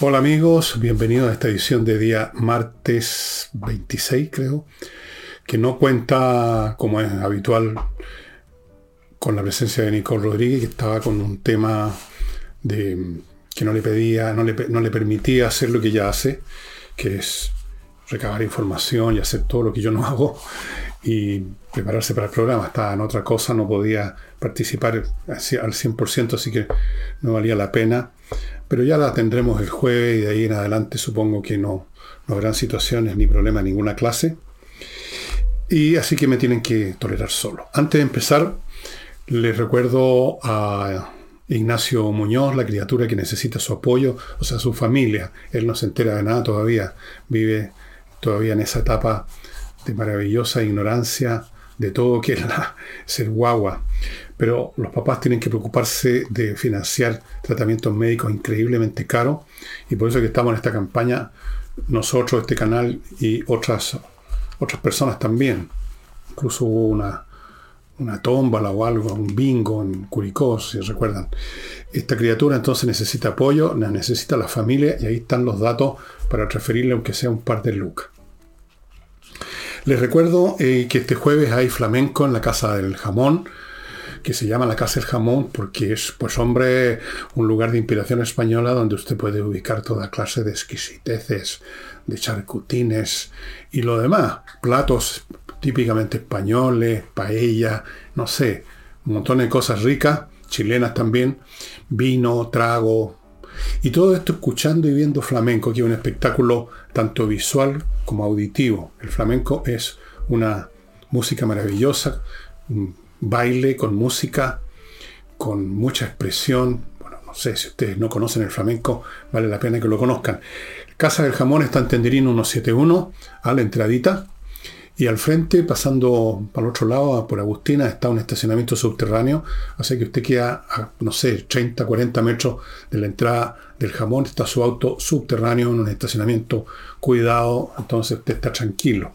Hola amigos, bienvenidos a esta edición de día martes 26 creo, que no cuenta como es habitual con la presencia de Nicole Rodríguez, que estaba con un tema de, que no le pedía, no le, no le permitía hacer lo que ella hace, que es recabar información y hacer todo lo que yo no hago y prepararse para el programa. Estaba en otra cosa, no podía participar al 100%, así que no valía la pena. Pero ya la tendremos el jueves y de ahí en adelante supongo que no, no habrán situaciones ni problemas en ninguna clase. Y así que me tienen que tolerar solo. Antes de empezar, les recuerdo a Ignacio Muñoz, la criatura que necesita su apoyo, o sea, su familia. Él no se entera de nada todavía, vive todavía en esa etapa de maravillosa ignorancia de todo que es la, ser guagua. Pero los papás tienen que preocuparse de financiar tratamientos médicos increíblemente caros y por eso que estamos en esta campaña, nosotros, este canal y otras, otras personas también. Incluso hubo una, una tómbola o algo, un bingo en Curicó, si recuerdan. Esta criatura entonces necesita apoyo, necesita la familia y ahí están los datos para transferirle aunque sea un par de lucas. Les recuerdo eh, que este jueves hay flamenco en la Casa del Jamón, que se llama la Casa del Jamón porque es, pues hombre, un lugar de inspiración española donde usted puede ubicar toda clase de exquisiteces, de charcutines y lo demás, platos típicamente españoles, paella, no sé, un montón de cosas ricas, chilenas también, vino, trago, y todo esto escuchando y viendo flamenco, que es un espectáculo tanto visual como auditivo. El flamenco es una música maravillosa, baile con música, con mucha expresión. Bueno, no sé, si ustedes no conocen el flamenco, vale la pena que lo conozcan. Casa del Jamón está en Tenderino 171, a la entradita. Y al frente, pasando el otro lado, por Agustina, está un estacionamiento subterráneo. Así que usted queda a, no sé, 30, 40 metros de la entrada del jamón. Está su auto subterráneo en un estacionamiento cuidado. Entonces usted está tranquilo.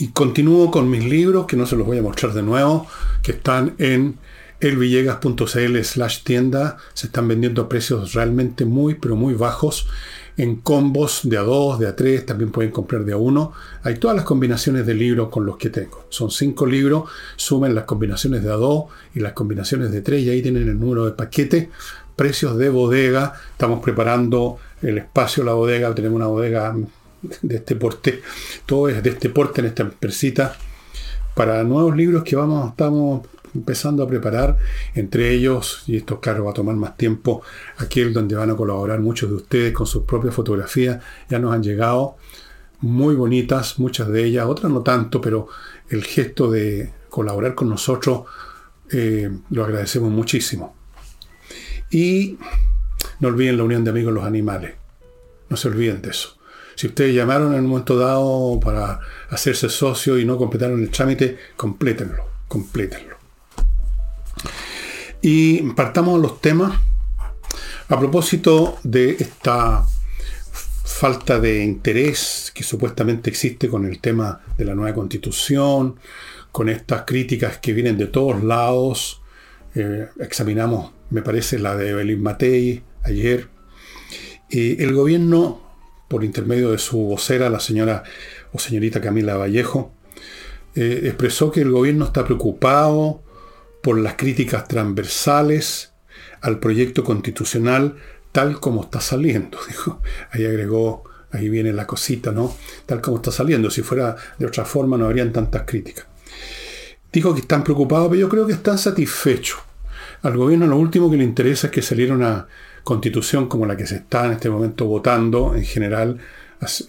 Y continúo con mis libros, que no se los voy a mostrar de nuevo, que están en elvillegas.cl slash tienda. Se están vendiendo a precios realmente muy, pero muy bajos en combos de a 2, de a 3, también pueden comprar de a 1. Hay todas las combinaciones de libros con los que tengo. Son 5 libros, sumen las combinaciones de a 2 y las combinaciones de 3 y ahí tienen el número de paquete. Precios de bodega, estamos preparando el espacio, la bodega, tenemos una bodega de este porte, todo es de este porte en esta empresita. Para nuevos libros que vamos, estamos empezando a preparar, entre ellos, y esto claro va a tomar más tiempo, aquel donde van a colaborar muchos de ustedes con sus propias fotografías, ya nos han llegado muy bonitas, muchas de ellas, otras no tanto, pero el gesto de colaborar con nosotros eh, lo agradecemos muchísimo. Y no olviden la unión de amigos los animales, no se olviden de eso. Si ustedes llamaron en un momento dado para hacerse socio y no completaron el trámite, complétenlo, complétenlo. Y partamos los temas. A propósito de esta falta de interés que supuestamente existe con el tema de la nueva constitución, con estas críticas que vienen de todos lados. Eh, examinamos, me parece, la de Evelyn Matei ayer. y el gobierno, por intermedio de su vocera, la señora o señorita Camila Vallejo, eh, expresó que el gobierno está preocupado por las críticas transversales al proyecto constitucional tal como está saliendo. Dijo. Ahí agregó, ahí viene la cosita, ¿no? Tal como está saliendo. Si fuera de otra forma no habrían tantas críticas. Dijo que están preocupados, pero yo creo que están satisfechos. Al gobierno lo último que le interesa es que saliera una constitución como la que se está en este momento votando en general.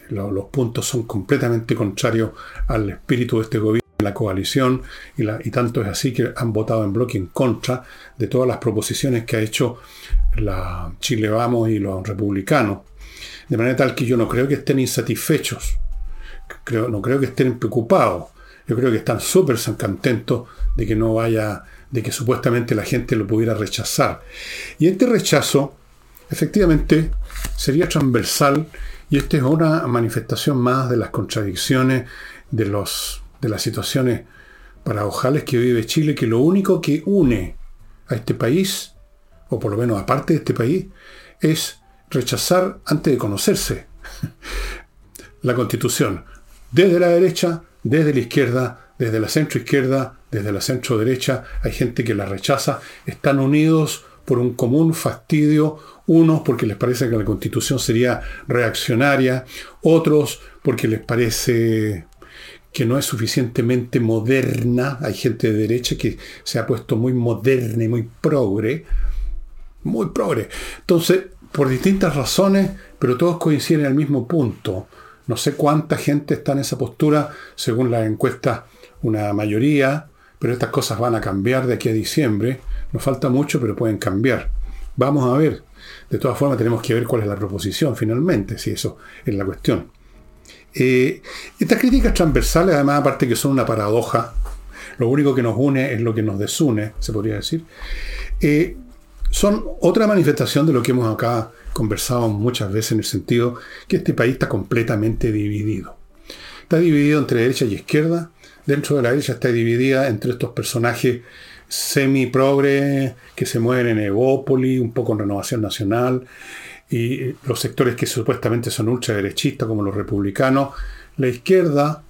Los puntos son completamente contrarios al espíritu de este gobierno la coalición y, tanto es así que han votado en bloque en contra de todas las proposiciones que ha hecho la Chile Vamos y los republicanos. De manera tal que yo no creo que estén insatisfechos, no creo que estén preocupados, yo creo que están súper contentos de que no vaya, de que supuestamente la gente lo pudiera rechazar. Y este rechazo, efectivamente, sería transversal y esta es una manifestación más de las contradicciones de los de las situaciones paradojales que vive Chile, que lo único que une a este país, o por lo menos aparte de este país, es rechazar antes de conocerse la constitución, desde la derecha, desde la izquierda, desde la centro izquierda, desde la centro derecha, hay gente que la rechaza, están unidos por un común fastidio, unos porque les parece que la constitución sería reaccionaria, otros porque les parece que no es suficientemente moderna, hay gente de derecha que se ha puesto muy moderna y muy progre, muy progre. Entonces, por distintas razones, pero todos coinciden en el mismo punto. No sé cuánta gente está en esa postura, según las encuestas, una mayoría, pero estas cosas van a cambiar de aquí a diciembre. Nos falta mucho, pero pueden cambiar. Vamos a ver. De todas formas, tenemos que ver cuál es la proposición finalmente, si eso es la cuestión. Eh, estas críticas transversales, además, aparte que son una paradoja, lo único que nos une es lo que nos desune, se podría decir, eh, son otra manifestación de lo que hemos acá conversado muchas veces en el sentido que este país está completamente dividido. Está dividido entre derecha y izquierda. Dentro de la derecha está dividida entre estos personajes semi-progre que se mueven en Evópoli, un poco en Renovación Nacional, y los sectores que supuestamente son ultraderechistas, como los republicanos. La izquierda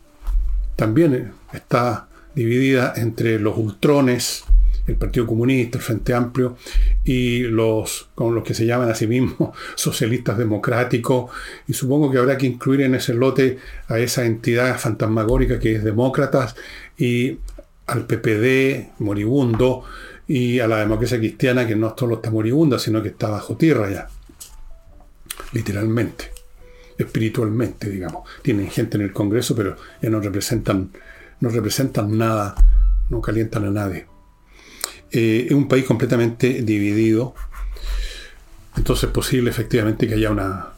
también está dividida entre los ultrones, el Partido Comunista, el Frente Amplio, y los, con los que se llaman a sí mismos socialistas democráticos, y supongo que habrá que incluir en ese lote a esa entidad fantasmagórica que es demócratas, y al PPD moribundo, y a la democracia cristiana que no solo está moribunda, sino que está bajo tierra ya literalmente, espiritualmente, digamos. Tienen gente en el Congreso, pero ya no representan, no representan nada, no calientan a nadie. Eh, es un país completamente dividido. Entonces es posible efectivamente que haya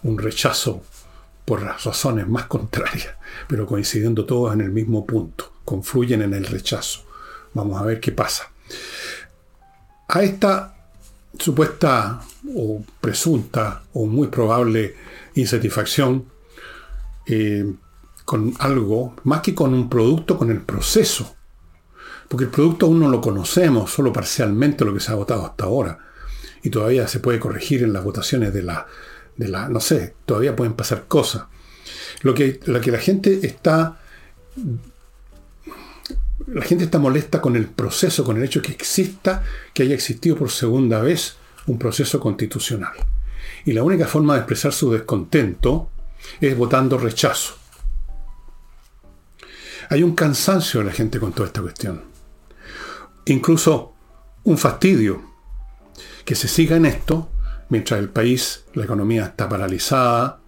un rechazo por las razones más contrarias, pero coincidiendo todos en el mismo punto, confluyen en el rechazo. Vamos a ver qué pasa. A esta supuesta o presunta o muy probable insatisfacción eh, con algo, más que con un producto, con el proceso. Porque el producto aún no lo conocemos, solo parcialmente lo que se ha votado hasta ahora. Y todavía se puede corregir en las votaciones de la, de la no sé, todavía pueden pasar cosas. Lo que, lo que la gente está la gente está molesta con el proceso, con el hecho que exista, que haya existido por segunda vez un proceso constitucional. Y la única forma de expresar su descontento es votando rechazo. Hay un cansancio de la gente con toda esta cuestión. Incluso un fastidio que se siga en esto mientras el país, la economía está paralizada,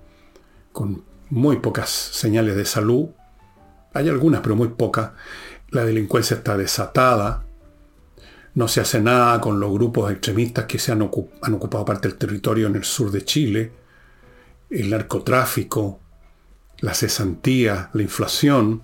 con muy pocas señales de salud. Hay algunas, pero muy pocas. La delincuencia está desatada, no se hace nada con los grupos extremistas que se han, han ocupado parte del territorio en el sur de Chile, el narcotráfico, la cesantía, la inflación.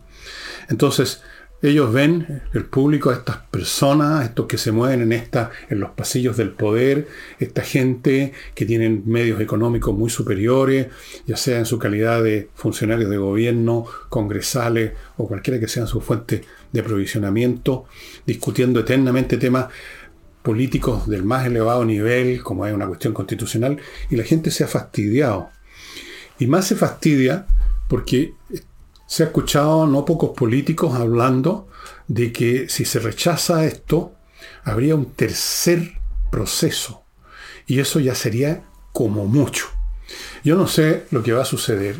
Entonces, ellos ven, el público, a estas personas, estos que se mueven en, esta, en los pasillos del poder, esta gente que tienen medios económicos muy superiores, ya sea en su calidad de funcionarios de gobierno, congresales o cualquiera que sea su fuente de aprovisionamiento, discutiendo eternamente temas políticos del más elevado nivel, como es una cuestión constitucional, y la gente se ha fastidiado. Y más se fastidia porque se ha escuchado no pocos políticos hablando de que si se rechaza esto, habría un tercer proceso. Y eso ya sería como mucho. Yo no sé lo que va a suceder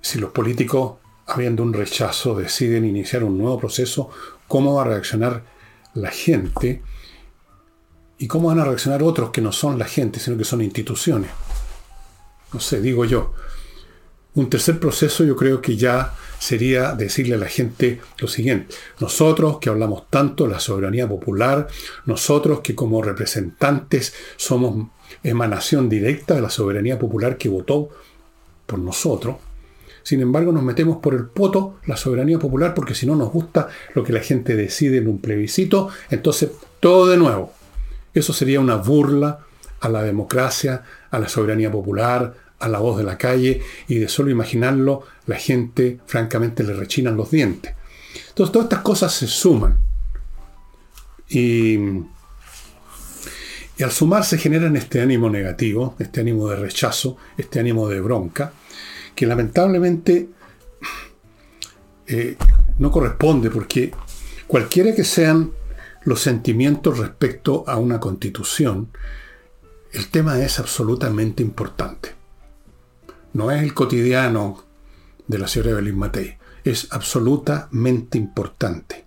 si los políticos, habiendo un rechazo, deciden iniciar un nuevo proceso, cómo va a reaccionar la gente y cómo van a reaccionar otros que no son la gente, sino que son instituciones. No sé, digo yo. Un tercer proceso yo creo que ya sería decirle a la gente lo siguiente. Nosotros que hablamos tanto de la soberanía popular, nosotros que como representantes somos emanación directa de la soberanía popular que votó por nosotros, sin embargo nos metemos por el poto la soberanía popular porque si no nos gusta lo que la gente decide en un plebiscito, entonces todo de nuevo. Eso sería una burla a la democracia, a la soberanía popular, a la voz de la calle y de solo imaginarlo, la gente francamente le rechinan los dientes. Entonces todas estas cosas se suman. Y, al sumar se generan este ánimo negativo, este ánimo de rechazo, este ánimo de bronca, que lamentablemente eh, no corresponde porque cualquiera que sean los sentimientos respecto a una constitución, el tema es absolutamente importante. No es el cotidiano de la señora Evelyn Matei, es absolutamente importante.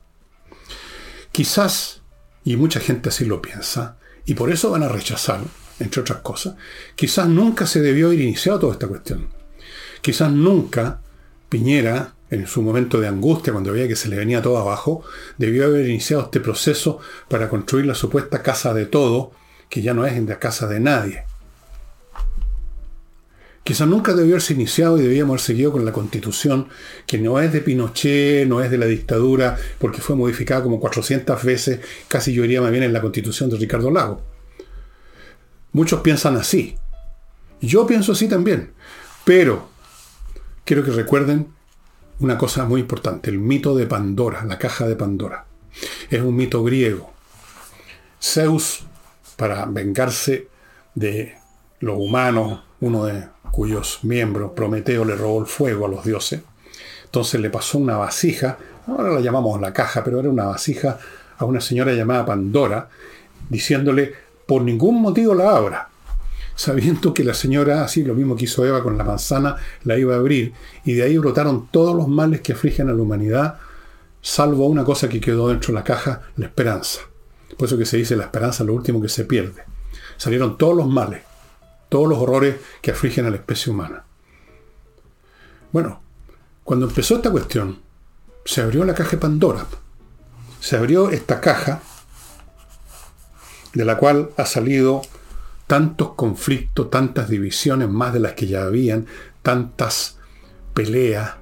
Quizás, y mucha gente así lo piensa, y por eso van a rechazar, entre otras cosas, quizás nunca se debió haber iniciado toda esta cuestión. Quizás nunca Piñera, en su momento de angustia, cuando veía que se le venía todo abajo, debió haber iniciado este proceso para construir la supuesta casa de todo, que ya no es en la casa de nadie. Quizás nunca debió haberse iniciado y debíamos haber seguido con la constitución, que no es de Pinochet, no es de la dictadura, porque fue modificada como 400 veces, casi yo diría más bien en la constitución de Ricardo Lago. Muchos piensan así. Yo pienso así también. Pero quiero que recuerden una cosa muy importante, el mito de Pandora, la caja de Pandora. Es un mito griego. Zeus, para vengarse de los humanos, uno de cuyos miembros, Prometeo, le robó el fuego a los dioses, entonces le pasó una vasija, ahora la llamamos la caja, pero era una vasija a una señora llamada Pandora, diciéndole, por ningún motivo la abra sabiendo que la señora, así lo mismo que hizo Eva con la manzana, la iba a abrir, y de ahí brotaron todos los males que afligen a la humanidad, salvo una cosa que quedó dentro de la caja, la esperanza. Por eso que se dice la esperanza es lo último que se pierde. Salieron todos los males, todos los horrores que afligen a la especie humana. Bueno, cuando empezó esta cuestión, se abrió la caja de Pandora. Se abrió esta caja de la cual ha salido tantos conflictos, tantas divisiones más de las que ya habían, tantas peleas,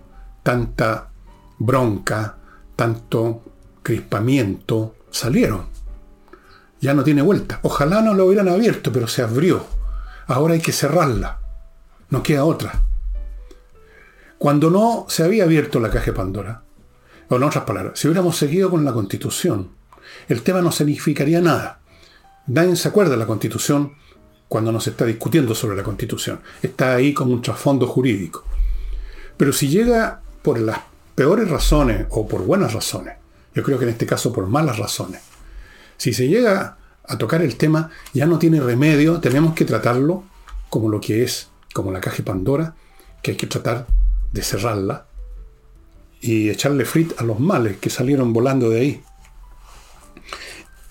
tanta bronca, tanto crispamiento, salieron. Ya no tiene vuelta. Ojalá no lo hubieran abierto, pero se abrió. Ahora hay que cerrarla. No queda otra. Cuando no se había abierto la caja de Pandora, o en otras palabras, si hubiéramos seguido con la constitución, el tema no significaría nada. Nadie se acuerda de la constitución cuando no se está discutiendo sobre la Constitución. Está ahí como un trasfondo jurídico. Pero si llega por las peores razones o por buenas razones, yo creo que en este caso por malas razones, si se llega a tocar el tema, ya no tiene remedio, tenemos que tratarlo como lo que es, como la caja de Pandora, que hay que tratar de cerrarla y echarle frit a los males que salieron volando de ahí.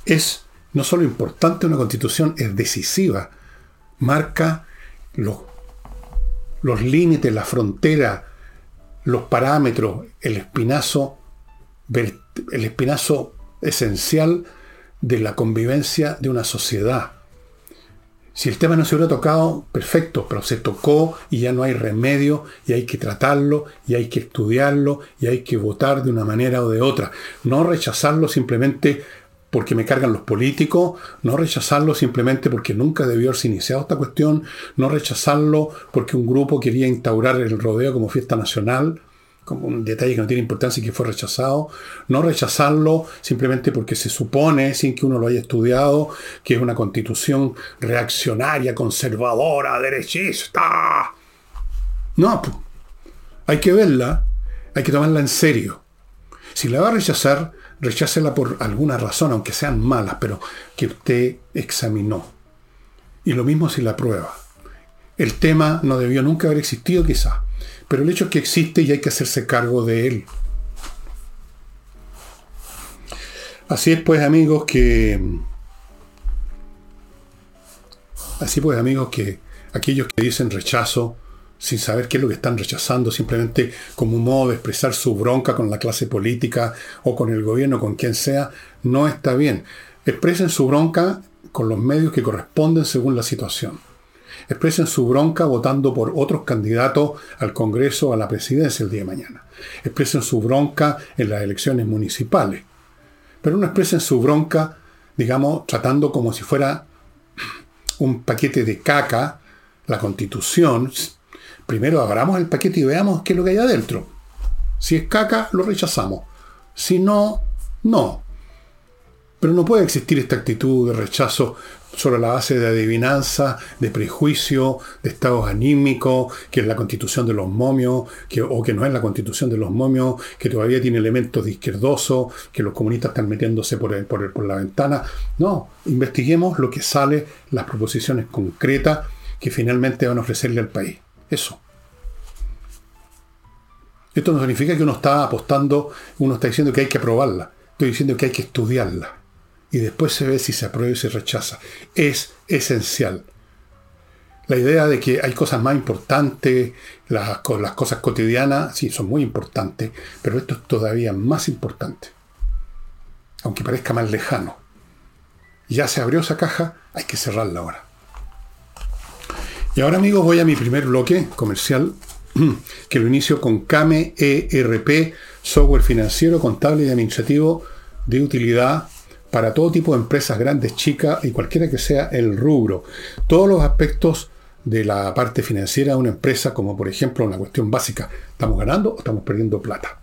Es no solo importante una constitución, es decisiva marca los, los límites, la frontera, los parámetros, el espinazo, el espinazo esencial de la convivencia de una sociedad. Si el tema no se hubiera tocado, perfecto, pero se tocó y ya no hay remedio y hay que tratarlo y hay que estudiarlo y hay que votar de una manera o de otra. No rechazarlo simplemente porque me cargan los políticos, no rechazarlo simplemente porque nunca debió haberse iniciado esta cuestión, no rechazarlo porque un grupo quería instaurar el rodeo como fiesta nacional, como un detalle que no tiene importancia y que fue rechazado, no rechazarlo simplemente porque se supone, sin que uno lo haya estudiado, que es una constitución reaccionaria, conservadora, derechista. No, hay que verla, hay que tomarla en serio. Si la va a rechazar, rechácela por alguna razón, aunque sean malas, pero que usted examinó. Y lo mismo si la prueba. El tema no debió nunca haber existido quizá, pero el hecho es que existe y hay que hacerse cargo de él. Así es pues amigos que... Así pues amigos que aquellos que dicen rechazo sin saber qué es lo que están rechazando, simplemente como un modo de expresar su bronca con la clase política o con el gobierno, con quien sea, no está bien. Expresen su bronca con los medios que corresponden según la situación. Expresen su bronca votando por otros candidatos al Congreso a la presidencia el día de mañana. Expresen su bronca en las elecciones municipales. Pero no expresen su bronca, digamos, tratando como si fuera un paquete de caca, la constitución, primero abramos el paquete y veamos qué es lo que hay adentro. Si es caca, lo rechazamos. Si no, no. Pero no puede existir esta actitud de rechazo sobre la base de adivinanza, de prejuicio, de estados anímicos, que es la constitución de los momios, que, o que no es la constitución de los momios, que todavía tiene elementos de izquierdoso, que los comunistas están metiéndose por, por, por la ventana. No, investiguemos lo que sale, las proposiciones concretas que finalmente van a ofrecerle al país. Eso. Esto no significa que uno está apostando, uno está diciendo que hay que aprobarla. Estoy diciendo que hay que estudiarla y después se ve si se aprueba y se rechaza. Es esencial. La idea de que hay cosas más importantes, las, las cosas cotidianas, sí, son muy importantes, pero esto es todavía más importante. Aunque parezca más lejano. Ya se abrió esa caja, hay que cerrarla ahora. Y ahora amigos voy a mi primer bloque comercial, que lo inicio con Kame ERP, software financiero, contable y administrativo de utilidad para todo tipo de empresas grandes, chicas y cualquiera que sea el rubro. Todos los aspectos de la parte financiera de una empresa, como por ejemplo una cuestión básica, ¿estamos ganando o estamos perdiendo plata?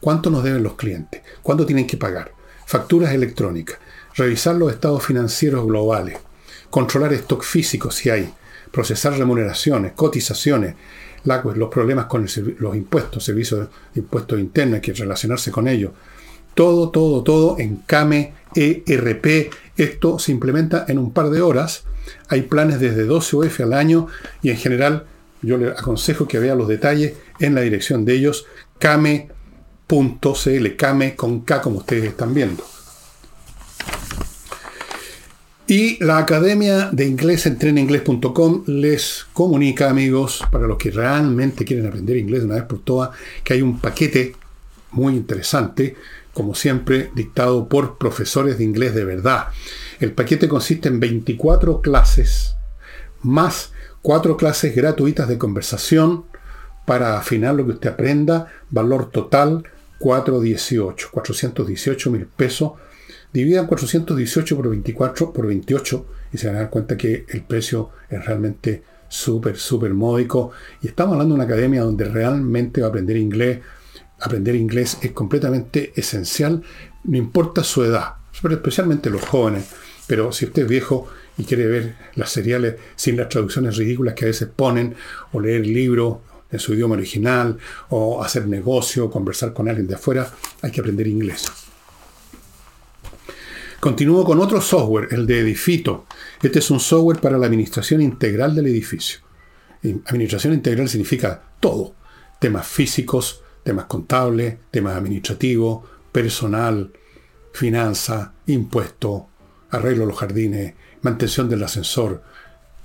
¿Cuánto nos deben los clientes? ¿Cuánto tienen que pagar? Facturas electrónicas, revisar los estados financieros globales, controlar stock físico si hay, procesar remuneraciones, cotizaciones, los problemas con los impuestos, servicios de impuestos internos, hay que relacionarse con ellos. Todo, todo, todo en Kame ERP. Esto se implementa en un par de horas. Hay planes desde 12 UF al año y en general yo le aconsejo que vea los detalles en la dirección de ellos, kame.cl, kame con K como ustedes están viendo. Y la Academia de Inglés en les comunica, amigos, para los que realmente quieren aprender inglés una vez por todas, que hay un paquete muy interesante como siempre, dictado por profesores de inglés de verdad. El paquete consiste en 24 clases, más 4 clases gratuitas de conversación para afinar lo que usted aprenda, valor total 418, 418 mil pesos. Dividan 418 por 24 por 28 y se van a dar cuenta que el precio es realmente súper, súper módico. Y estamos hablando de una academia donde realmente va a aprender inglés aprender inglés es completamente esencial, no importa su edad, especialmente los jóvenes. Pero si usted es viejo y quiere ver las seriales sin las traducciones ridículas que a veces ponen, o leer libros en su idioma original, o hacer negocio, conversar con alguien de afuera, hay que aprender inglés. Continúo con otro software, el de Edifito. Este es un software para la administración integral del edificio. Administración integral significa todo, temas físicos, temas contables, temas administrativos, personal, finanza, impuesto, arreglo de los jardines, mantención del ascensor,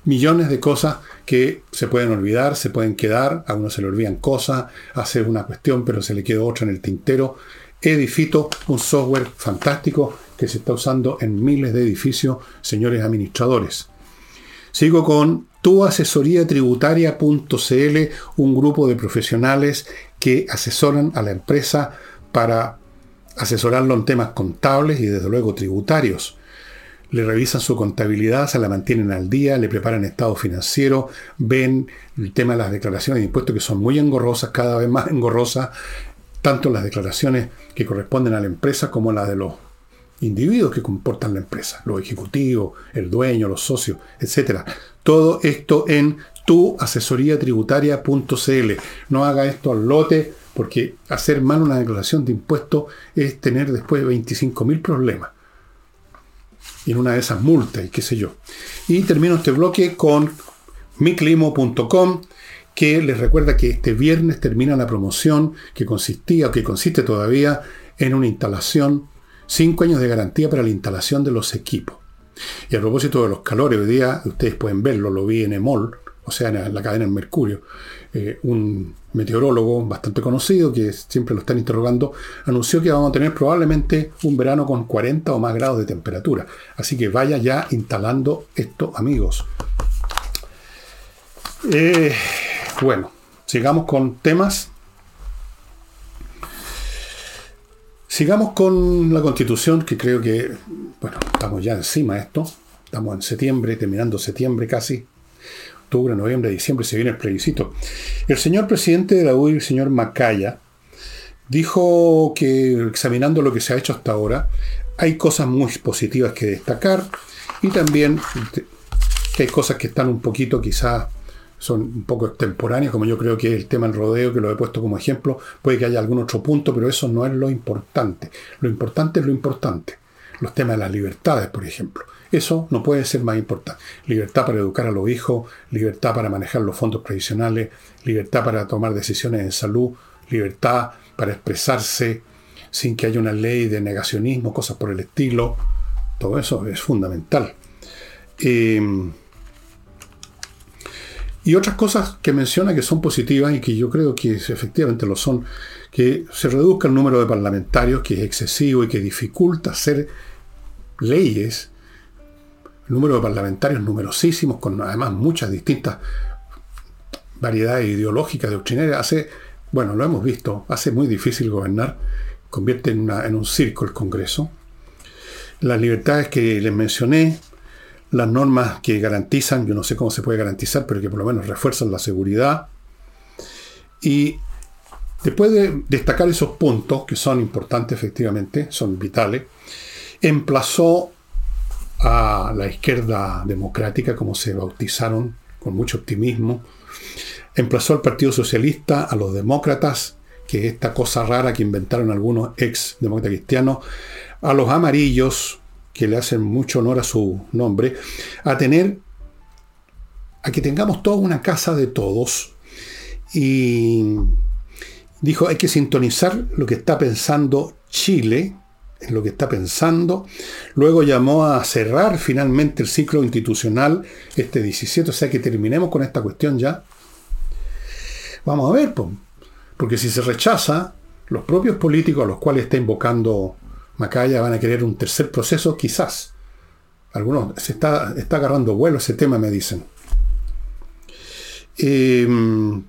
millones de cosas que se pueden olvidar, se pueden quedar, a uno se le olvidan cosas, hacer una cuestión pero se le queda otra en el tintero. Edifito, un software fantástico que se está usando en miles de edificios, señores administradores. Sigo con tuasesoriatributaria.cl, un grupo de profesionales que asesoran a la empresa para asesorarlo en temas contables y desde luego tributarios. Le revisan su contabilidad, se la mantienen al día, le preparan estado financiero, ven el tema de las declaraciones de impuestos que son muy engorrosas, cada vez más engorrosas, tanto las declaraciones que corresponden a la empresa como las de los individuos que comportan la empresa, los ejecutivos, el dueño, los socios, etc. Todo esto en tu tributaria.cl. No haga esto al lote, porque hacer mal una declaración de impuestos es tener después 25.000 problemas. En una de esas multas y qué sé yo. Y termino este bloque con miclimo.com que les recuerda que este viernes termina la promoción que consistía o que consiste todavía en una instalación, 5 años de garantía para la instalación de los equipos. Y a propósito de los calores, hoy día ustedes pueden verlo, lo vi en EMOL, o sea, en la cadena en Mercurio, eh, un meteorólogo bastante conocido, que siempre lo están interrogando, anunció que vamos a tener probablemente un verano con 40 o más grados de temperatura. Así que vaya ya instalando esto, amigos. Eh, bueno, sigamos con temas. Sigamos con la constitución, que creo que, bueno, estamos ya encima de esto. Estamos en septiembre, terminando septiembre casi octubre, noviembre, diciembre se viene el plebiscito. El señor presidente de la UIR, el señor Macaya, dijo que examinando lo que se ha hecho hasta ahora, hay cosas muy positivas que destacar y también que hay cosas que están un poquito quizás son un poco extemporáneas, como yo creo que el tema del rodeo, que lo he puesto como ejemplo, puede que haya algún otro punto, pero eso no es lo importante. Lo importante es lo importante. Los temas de las libertades, por ejemplo. Eso no puede ser más importante. Libertad para educar a los hijos, libertad para manejar los fondos previsionales, libertad para tomar decisiones en salud, libertad para expresarse sin que haya una ley de negacionismo, cosas por el estilo. Todo eso es fundamental. Eh, y otras cosas que menciona que son positivas y que yo creo que efectivamente lo son, que se reduzca el número de parlamentarios, que es excesivo y que dificulta hacer leyes. Número de parlamentarios numerosísimos, con además muchas distintas variedades ideológicas, doctrinarias, hace, bueno, lo hemos visto, hace muy difícil gobernar, convierte en un circo el Congreso. Las libertades que les mencioné, las normas que garantizan, yo no sé cómo se puede garantizar, pero que por lo menos refuerzan la seguridad. Y después de destacar esos puntos, que son importantes efectivamente, son vitales, emplazó a la izquierda democrática, como se bautizaron con mucho optimismo, emplazó al Partido Socialista, a los demócratas, que es esta cosa rara que inventaron algunos ex demócratas cristianos, a los amarillos, que le hacen mucho honor a su nombre, a tener, a que tengamos toda una casa de todos. Y dijo, hay que sintonizar lo que está pensando Chile, en lo que está pensando. Luego llamó a cerrar finalmente el ciclo institucional este 17, o sea que terminemos con esta cuestión ya. Vamos a ver, porque si se rechaza, los propios políticos a los cuales está invocando Macaya van a querer un tercer proceso, quizás. Algunos se está, está agarrando vuelo ese tema, me dicen. Em,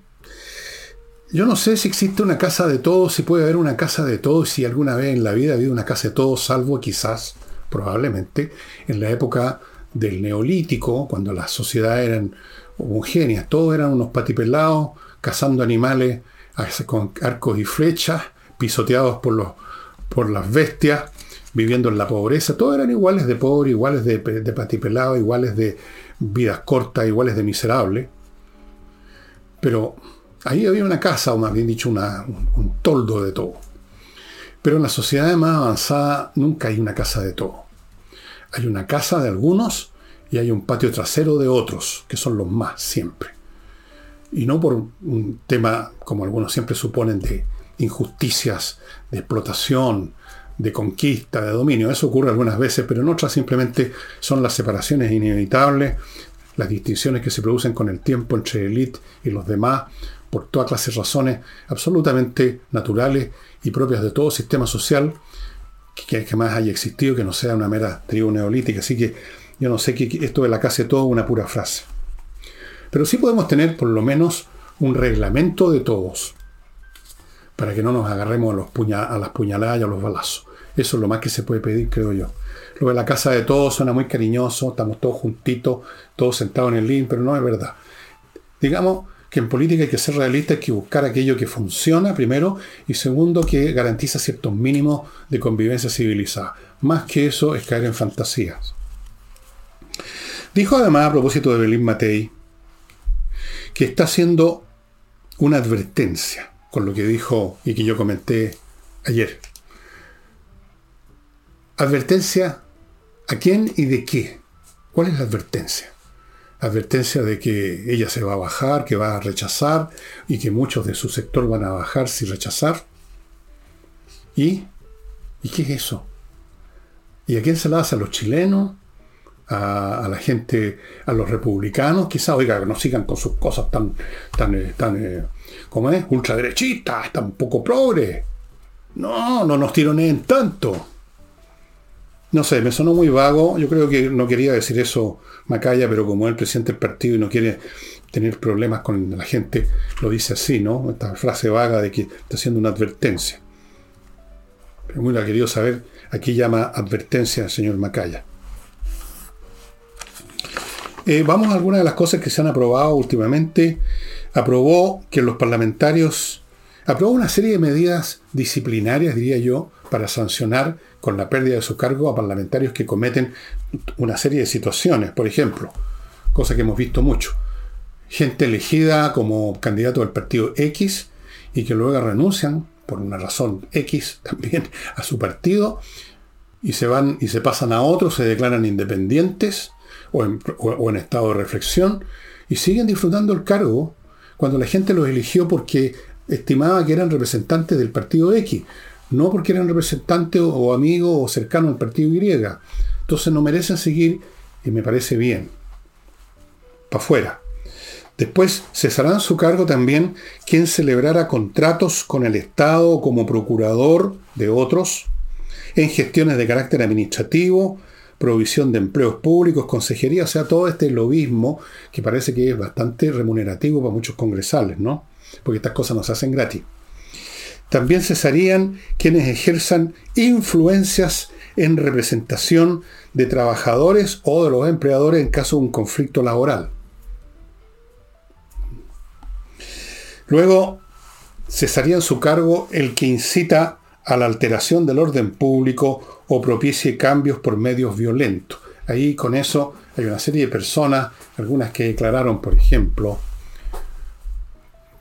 yo no sé si existe una casa de todos, si puede haber una casa de todos, si alguna vez en la vida ha habido una casa de todos, salvo quizás, probablemente, en la época del neolítico, cuando las sociedades eran homogéneas, todos eran unos patipelados, cazando animales con arcos y flechas, pisoteados por los por las bestias, viviendo en la pobreza. Todos eran iguales de pobre, iguales de, de patipelado, iguales de vidas cortas, iguales de miserable. Pero ahí había una casa, o más bien dicho, un, toldo de todo. Pero en la sociedad más avanzada nunca hay una casa de todo. Hay una casa de algunos y hay un patio trasero de otros, que son los más siempre. Y no por un tema, como algunos siempre suponen, de injusticias, de explotación, de conquista, de dominio. Eso ocurre algunas veces, pero en otras simplemente son las separaciones inevitables, las distinciones que se producen con el tiempo entre élite y los demás, por toda clase de razones absolutamente naturales y propias de todo sistema social que, que más haya existido, que no sea una mera tribu neolítica. Así que yo no sé que esto de la casa de todo una pura frase. Pero sí podemos tener por lo menos un reglamento de todos para que no nos agarremos a, las puñaladas y a los balazos. Eso es lo más que se puede pedir, creo yo. Lo de la casa de todos suena muy cariñoso, estamos todos juntitos, todos sentados en el link, pero no es verdad. Digamos que en política hay que ser realista, hay que buscar aquello que funciona primero y segundo que garantiza ciertos mínimos de convivencia civilizada. Más que eso es caer en fantasías. Dijo además a propósito de Belín Matei que está haciendo una advertencia con lo que dijo y que yo comenté ayer. Advertencia, ¿a quién y de qué? ¿Cuál es la advertencia? Advertencia de que ella se va a bajar, que va a rechazar y que muchos de su sector van a bajar sin rechazar. ¿Y? ¿Y qué es eso? ¿Y a quién se la hace? ¿A los chilenos? ¿A, la gente, a los republicanos? Quizá, oiga, que no sigan con sus cosas tan, tan, eh, tan eh, ¿cómo es? Ultraderechista, está un poco progre. No, no nos tironeen tanto. No sé, me sonó muy vago. Yo creo que no quería decir eso Macaya, pero como es el presidente del partido y no quiere tener problemas con la gente, lo dice así, ¿no? Esta frase vaga de que está haciendo una advertencia. Pero muy la querido saber, aquí llama advertencia el señor Macaya. Eh, vamos a algunas de las cosas que se han aprobado últimamente aprobó que los parlamentarios aprobó una serie de medidas disciplinarias, diría yo, para sancionar con la pérdida de su cargo a parlamentarios que cometen una serie de situaciones. Por ejemplo, cosa que hemos visto mucho, gente elegida como candidato del partido X y que luego renuncian por una razón X también a su partido y se van y se pasan a otros, se declaran independientes o en, o en estado de reflexión y siguen disfrutando el cargo cuando la gente los eligió porque estimaba que eran representantes del partido X, no porque eran representantes o, amigos o cercanos al partido Y. Entonces no merecen seguir y me parece bien. Para afuera. Después cesará en su cargo también quien celebrara contratos con el Estado como procurador de otros en gestiones de carácter administrativo, provisión de empleos públicos, consejería, o sea, todo este lobismo que parece que es bastante remunerativo para muchos congresales, ¿no? Porque estas cosas no se hacen gratis. También cesarían quienes ejerzan influencias en representación de trabajadores o de los empleadores en caso de un conflicto laboral. Luego, cesaría en su cargo el que incita a la alteración del orden público o propicie cambios por medios violentos. Ahí con eso hay una serie de personas, algunas que declararon, por ejemplo,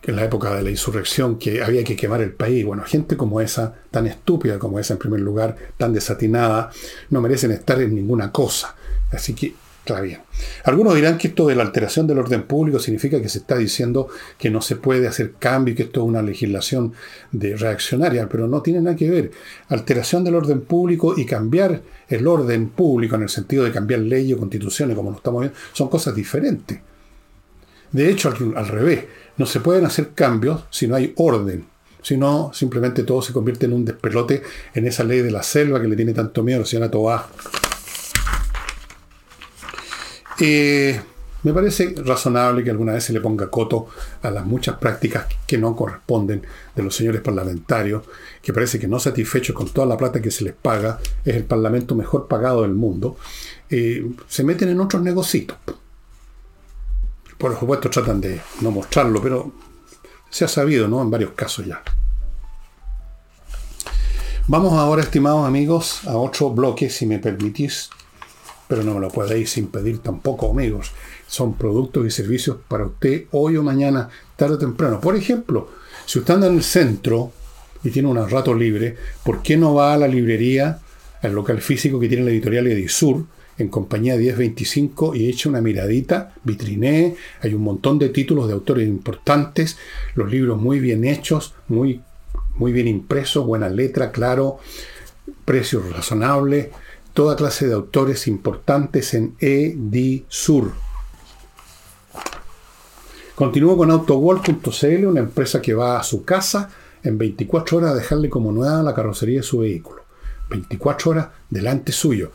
en la época de la insurrección que había que quemar el país. Bueno, gente como esa, tan estúpida como esa en primer lugar, tan desatinada, no merecen estar en ninguna cosa. Así que Está bien. Algunos dirán que esto de la alteración del orden público significa que se está diciendo que no se puede hacer cambio y que esto es una legislación de reaccionaria, pero no tiene nada que ver. Alteración del orden público y cambiar el orden público en el sentido de cambiar leyes o constituciones, como lo estamos viendo, son cosas diferentes. De hecho, al revés, no se pueden hacer cambios si no hay orden. Si no, simplemente todo se convierte en un despelote en esa ley de la selva que le tiene tanto miedo a la señora Tobá. Eh, me parece razonable que alguna vez se le ponga coto a las muchas prácticas que no corresponden de los señores parlamentarios, que parece que no satisfechos con toda la plata que se les paga, es el parlamento mejor pagado del mundo, eh, se meten en otros negocios. Por supuesto tratan de no mostrarlo, pero se ha sabido, ¿no? En varios casos ya. Vamos ahora, estimados amigos, a otro bloque, si me permitís, pero no me lo podéis sin pedir tampoco, amigos. Son productos y servicios para usted hoy o mañana, tarde o temprano. Por ejemplo, si usted anda en el centro y tiene un rato libre, ¿por qué no va a la librería, al local físico que tiene la editorial Edisur, en compañía 1025 y echa una miradita, vitriné, hay un montón de títulos de autores importantes, los libros muy bien hechos, muy, muy bien impresos, buena letra, claro, precios razonables, toda clase de autores importantes en Edisur. Continúo con AutoWorld.cl, una empresa que va a su casa en 24 horas a dejarle como nueva la carrocería de su vehículo. 24 horas delante suyo.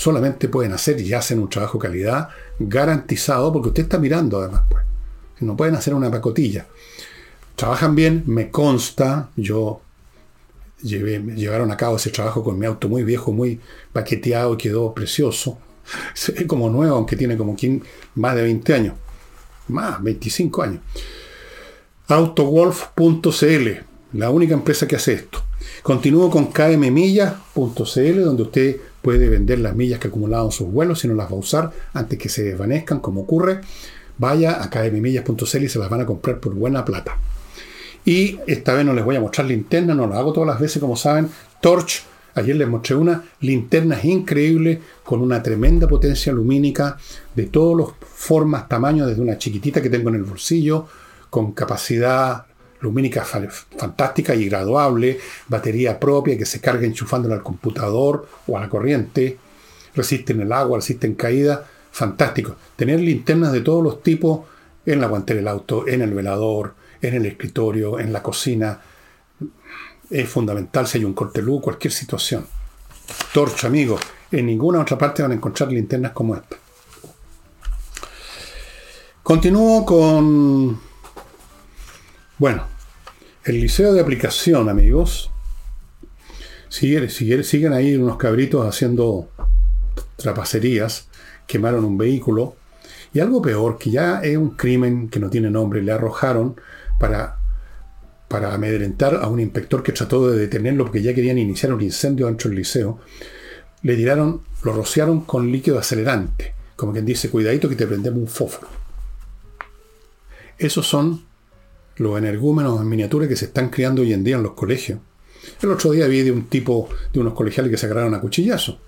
Solamente pueden hacer y hacen un trabajo calidad garantizado porque usted está mirando además. Pues. No pueden hacer una pacotilla. Trabajan bien, me consta, yo llevé, llevaron a cabo ese trabajo con mi auto muy viejo, muy paqueteado, quedó precioso. Se ve como nuevo, aunque tiene como más de 20 años. Más, 25 años. Autowolf.cl, la única empresa que hace esto. Continúo con kmmillas.cl, donde usted puede vender las millas que en sus vuelos si no las va a usar antes que se desvanezcan, como ocurre. Vaya a kmmillas.cl y se las van a comprar por buena plata. Y esta vez no les voy a mostrar linterna, no lo hago todas las veces, como saben. Torch, ayer les mostré una linterna increíble con una tremenda potencia lumínica de todas las formas, tamaños, desde una chiquitita que tengo en el bolsillo, con capacidad lumínica fantástica y graduable, batería propia que se carga enchufándola al computador o a la corriente, resisten el agua, resisten caída, fantástico. Tener linternas de todos los tipos en la guantera del auto, en el velador, en el escritorio, en la cocina. Es fundamental si hay un corte luz, cualquier situación. Torcha, amigos. En ninguna otra parte van a encontrar linternas como esta. Continúo con... Bueno, el liceo de aplicación, amigos. Siguen, siguen, siguen ahí unos cabritos haciendo trapacerías. Quemaron un vehículo. Y algo peor, que ya es un crimen que no tiene nombre, le arrojaron para para amedrentar a un inspector que trató de detenerlo porque ya querían iniciar un incendio dentro del liceo, le tiraron, lo rociaron con líquido acelerante, como quien dice, cuidadito que te prendemos un fósforo. Esos son los energúmenos en miniatura que se están criando hoy en día en los colegios. El otro día vi de un tipo, de unos colegiales que se agarraron a cuchillazo.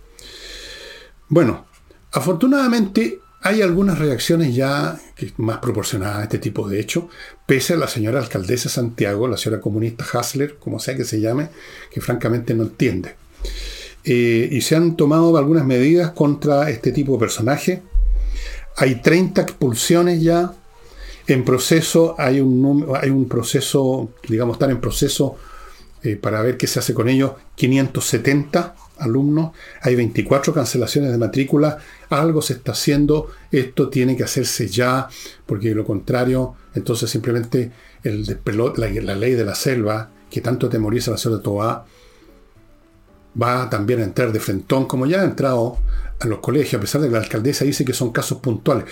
Bueno, afortunadamente hay algunas reacciones ya más proporcionadas a este tipo de hecho, pese a la señora alcaldesa Santiago, la señora comunista Hassler, como sea que se llame, que francamente no entiende. Eh, y se han tomado algunas medidas contra este tipo de personaje. Hay 30 expulsiones ya. En proceso, hay un, hay un proceso, digamos, están en proceso eh, para ver qué se hace con ellos, 570 alumnos, hay 24 cancelaciones de matrícula, algo se está haciendo, esto tiene que hacerse ya, porque de lo contrario, entonces simplemente el la, la, ley de la selva, que tanto temoriza la ciudad de Toa, va también a entrar de frentón, como ya ha entrado a los colegios, a pesar de que la alcaldesa dice que son casos puntuales.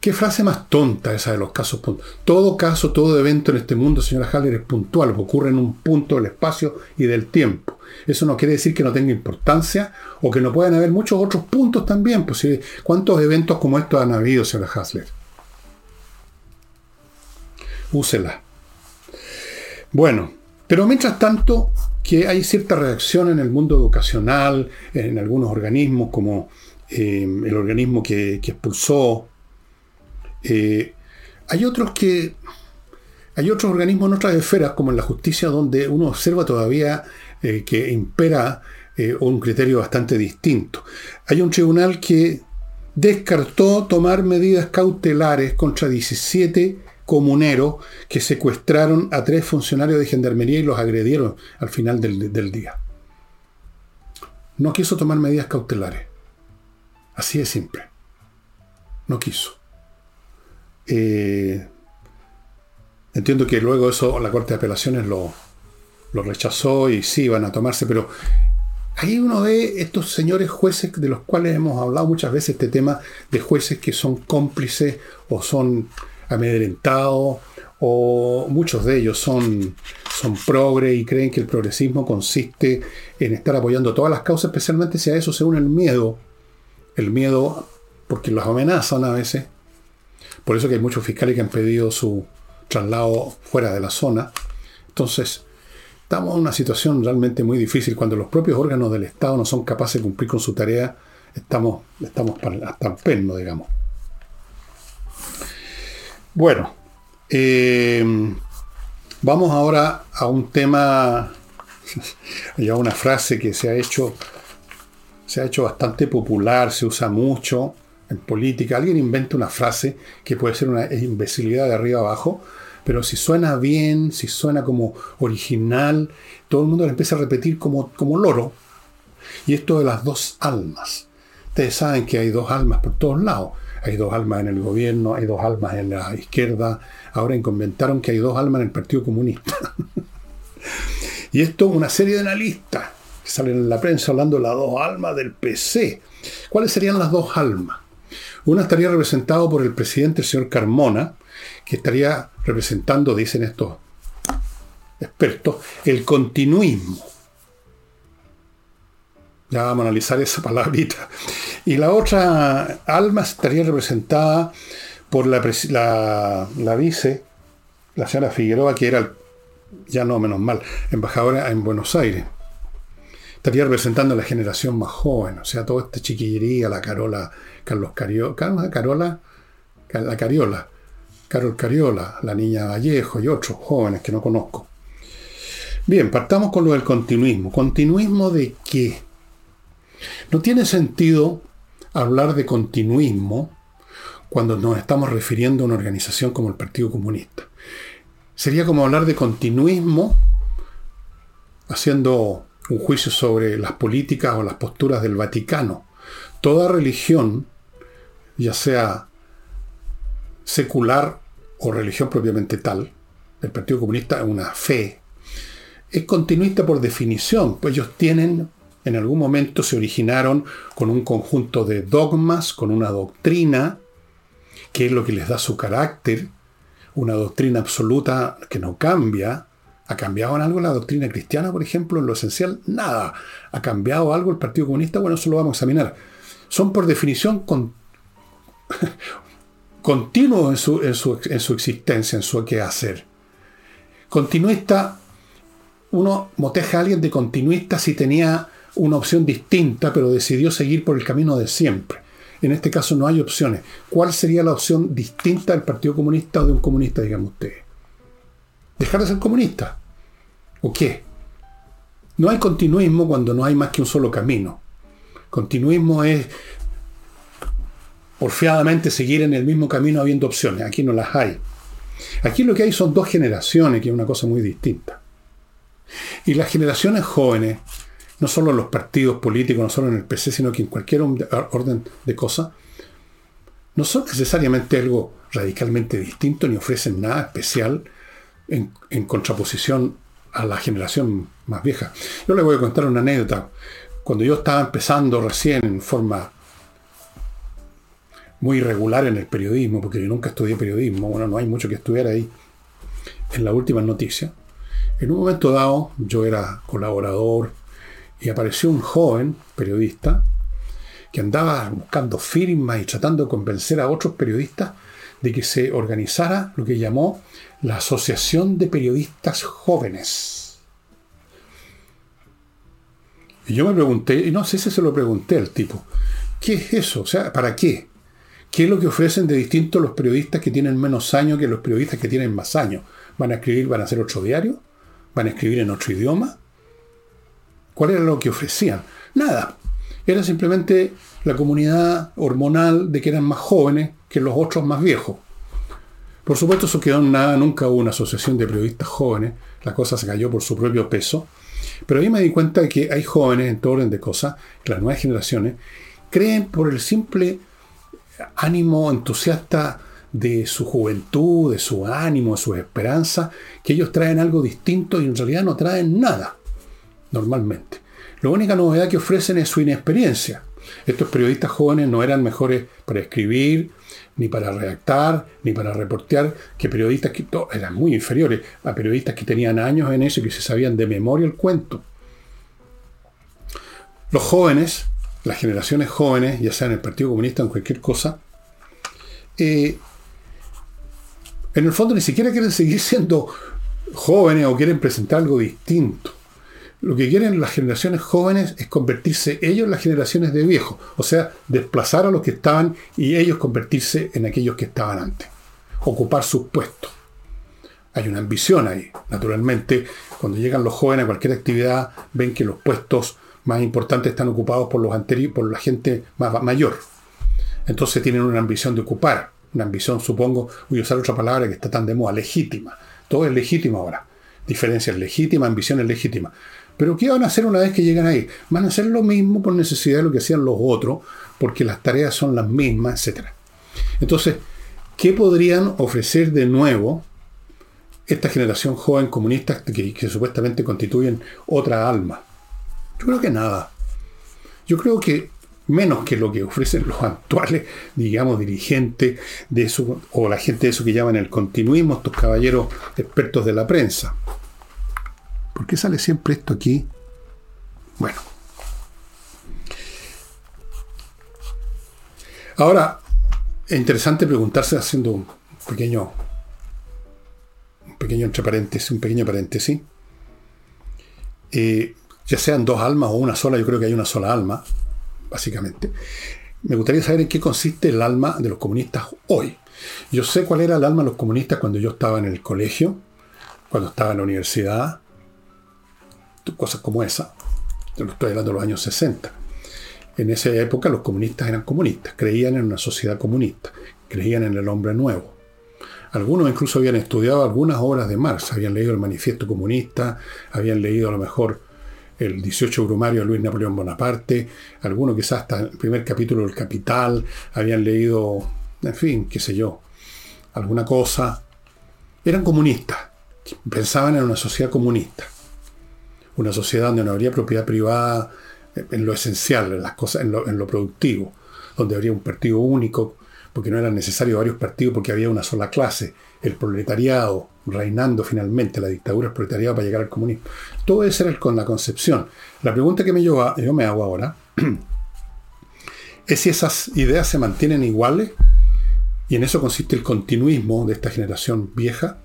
Qué frase más tonta esa de los casos puntuales. Todo caso, todo evento en este mundo, señora Haller, es puntual, ocurre en un punto del espacio y del tiempo. Eso no quiere decir que no tenga importancia o que no puedan haber muchos otros puntos también. Pues, ¿Cuántos eventos como estos han habido, señora Hasler? Úsela. Bueno, pero mientras tanto, que hay cierta reacción en el mundo educacional, en algunos organismos como eh, el organismo que expulsó eh, hay otros que. Hay otros organismos en otras esferas, como en la justicia, donde uno observa todavía eh, que impera eh, un criterio bastante distinto. Hay un tribunal que descartó tomar medidas cautelares contra 17 comuneros que secuestraron a tres funcionarios de gendarmería y los agredieron al final del, del día. No quiso tomar medidas cautelares. Así de simple. No quiso. Eh, entiendo que luego eso la Corte de Apelaciones lo, lo rechazó y sí van a tomarse, pero ahí uno ve estos señores jueces de los cuales hemos hablado muchas veces este tema de jueces que son cómplices o son amedrentados o muchos de ellos son, son progre y creen que el progresismo consiste en estar apoyando todas las causas, especialmente si a eso se une el miedo. El miedo porque los amenazan a veces por eso que hay muchos fiscales que han pedido su traslado fuera de la zona. Entonces, estamos en una situación realmente muy difícil. Cuando los propios órganos del Estado no son capaces de cumplir con su tarea, estamos, estamos hasta el perno, digamos. Bueno, eh, vamos ahora a un tema, ya una frase que se ha hecho, se ha hecho bastante popular, se usa mucho, en política, alguien inventa una frase que puede ser una imbecilidad de arriba abajo, pero si suena bien, si suena como original, todo el mundo la empieza a repetir como, como loro. Y esto de las dos almas. Ustedes saben que hay dos almas por todos lados. Hay dos almas en el gobierno, hay dos almas en la izquierda. Ahora inventaron que hay dos almas en el Partido Comunista. y esto una serie de analistas que salen en la prensa hablando de las dos almas del PC. ¿Cuáles serían las dos almas? Una estaría representado por el presidente, el señor Carmona, que estaría representando, dicen estos expertos, el continuismo. Ya vamos a analizar esa palabrita. Y la otra alma estaría representada por la, la, vice, la señora Figueroa, que era, ya no menos mal, embajadora en Buenos Aires. Estaría representando a la generación más joven, o sea, toda esta chiquillería, la Carola Carlos Cariola, Carola, la Cariola, Carol Cariola, la niña Vallejo y otros jóvenes que no conozco. Bien, partamos con lo del continuismo. ¿Continuismo de qué? No tiene sentido hablar de continuismo cuando nos estamos refiriendo a una organización como el Partido Comunista. Sería como hablar de continuismo haciendo un juicio sobre las políticas o las posturas del Vaticano. Toda religión ya sea secular o religión propiamente tal, el Partido Comunista es una fe, es continuista por definición, pues ellos tienen, en algún momento se originaron con un conjunto de dogmas, con una doctrina, que es lo que les da su carácter, una doctrina absoluta que no cambia, ¿Ha cambiado en algo la doctrina cristiana, por ejemplo, en lo esencial? Nada. ¿Ha cambiado algo el Partido Comunista? Bueno, eso lo vamos a examinar. Son por definición con, continuos en su, en, su, en su existencia, en su quehacer. Continuista, uno moteja a alguien de continuista si tenía una opción distinta, pero decidió seguir por el camino de siempre. En este caso no hay opciones. ¿Cuál sería la opción distinta del Partido Comunista o de un comunista, digamos ustedes? Dejar de ser comunista. ¿O qué? No hay continuismo cuando no hay más que un solo camino. Continuismo es porfiadamente seguir en el mismo camino habiendo opciones. Aquí no las hay. Aquí lo que hay son dos generaciones, que es una cosa muy distinta. Y las generaciones jóvenes no solo en los partidos políticos, no solo en el PC, sino que en cualquier orden de cosas, no son necesariamente algo radicalmente distinto ni ofrecen nada especial en, en, contraposición a la generación más vieja. Yo le voy a contar una anécdota. Cuando yo estaba empezando recién en forma muy irregular en el periodismo, porque yo nunca estudié periodismo, bueno, no hay mucho que estudiar ahí, en las últimas noticias, en un momento dado yo era colaborador y apareció un joven periodista que andaba buscando firmas y tratando de convencer a otros periodistas de que se organizara lo que llamó la Asociación de Periodistas Jóvenes. Y yo me pregunté, y no sé si se lo pregunté al tipo, ¿qué es eso? O sea, ¿para qué? ¿Qué es lo que ofrecen de distinto los periodistas que tienen menos años que los periodistas que tienen más años? ¿Van a escribir, van a hacer otro diario? ¿Van a escribir en otro idioma? ¿Cuál era lo que ofrecían? Nada. Era simplemente la comunidad hormonal de que eran más jóvenes que los otros más viejos. Por supuesto, eso quedó en nada, nunca hubo una asociación de periodistas jóvenes, la cosa se cayó por su propio peso. Pero ahí me di cuenta de que hay jóvenes en todo orden de cosas, las nuevas generaciones, creen por el simple ánimo entusiasta de su juventud, de su ánimo, de su esperanza, que ellos traen algo distinto y en realidad no traen nada normalmente. La única novedad que ofrecen es su inexperiencia. Estos periodistas jóvenes no eran mejores para escribir, ni para redactar, ni para reportear, que periodistas que eran muy inferiores a periodistas que tenían años en eso y que se sabían de memoria el cuento. Los jóvenes, las generaciones jóvenes, ya sea en el Partido Comunista o en cualquier cosa, eh, en el fondo ni siquiera quieren seguir siendo jóvenes o quieren presentar algo distinto. Lo que quieren las generaciones jóvenes es convertirse ellos en las generaciones de viejos, o sea, desplazar a los que estaban y ellos convertirse en aquellos que estaban antes, ocupar sus puestos. Hay una ambición ahí. Naturalmente, cuando llegan los jóvenes a cualquier actividad, ven que los puestos más importantes están ocupados por los anteriores, por la gente más mayor. Entonces tienen una ambición de ocupar, una ambición, supongo, voy a usar otra palabra que está tan de moda, legítima. Todo es legítimo ahora. Diferencia es legítima, ambición es legítima. Pero ¿qué van a hacer una vez que llegan ahí? Van a hacer lo mismo por necesidad de lo que hacían los otros, porque las tareas son las mismas, etc. Entonces, ¿qué podrían ofrecer de nuevo esta generación joven comunista que supuestamente constituyen otra alma? Yo creo que nada. Yo creo que menos que lo que ofrecen los actuales, digamos, dirigentes de eso, o la gente de eso que llaman el continuismo, estos caballeros expertos de la prensa. ¿Por qué sale siempre esto aquí? Bueno. Ahora, es interesante preguntarse haciendo un pequeño, un pequeño entre paréntesis, un pequeño paréntesis. Eh, ya sean dos almas o una sola, yo creo que hay una sola alma, básicamente. Me gustaría saber en qué consiste el alma de los comunistas hoy. Yo sé cuál era el alma de los comunistas cuando yo estaba en el colegio, cuando estaba en la universidad, cosas como esa. Yo no estoy hablando de los años 60. En esa época los comunistas eran comunistas, creían en una sociedad comunista, creían en el hombre nuevo. Algunos incluso habían estudiado algunas obras de Marx, habían leído el Manifiesto Comunista, habían leído a lo mejor el 18 Brumario de Luis Napoleón Bonaparte, algunos quizás hasta el primer capítulo del Capital, habían leído, en fin, qué sé yo, alguna cosa. Eran comunistas, pensaban en una sociedad comunista una sociedad donde no habría propiedad privada en lo esencial, en las cosas, en lo, productivo, donde habría un partido único, porque no era necesario varios partidos, porque había una sola clase, el proletariado, reinando finalmente, la dictadura del proletariado para llegar al comunismo. Todo eso era con la concepción. La pregunta que me yo, yo me hago ahora es si esas ideas se mantienen iguales, y en eso consiste el continuismo de esta generación vieja,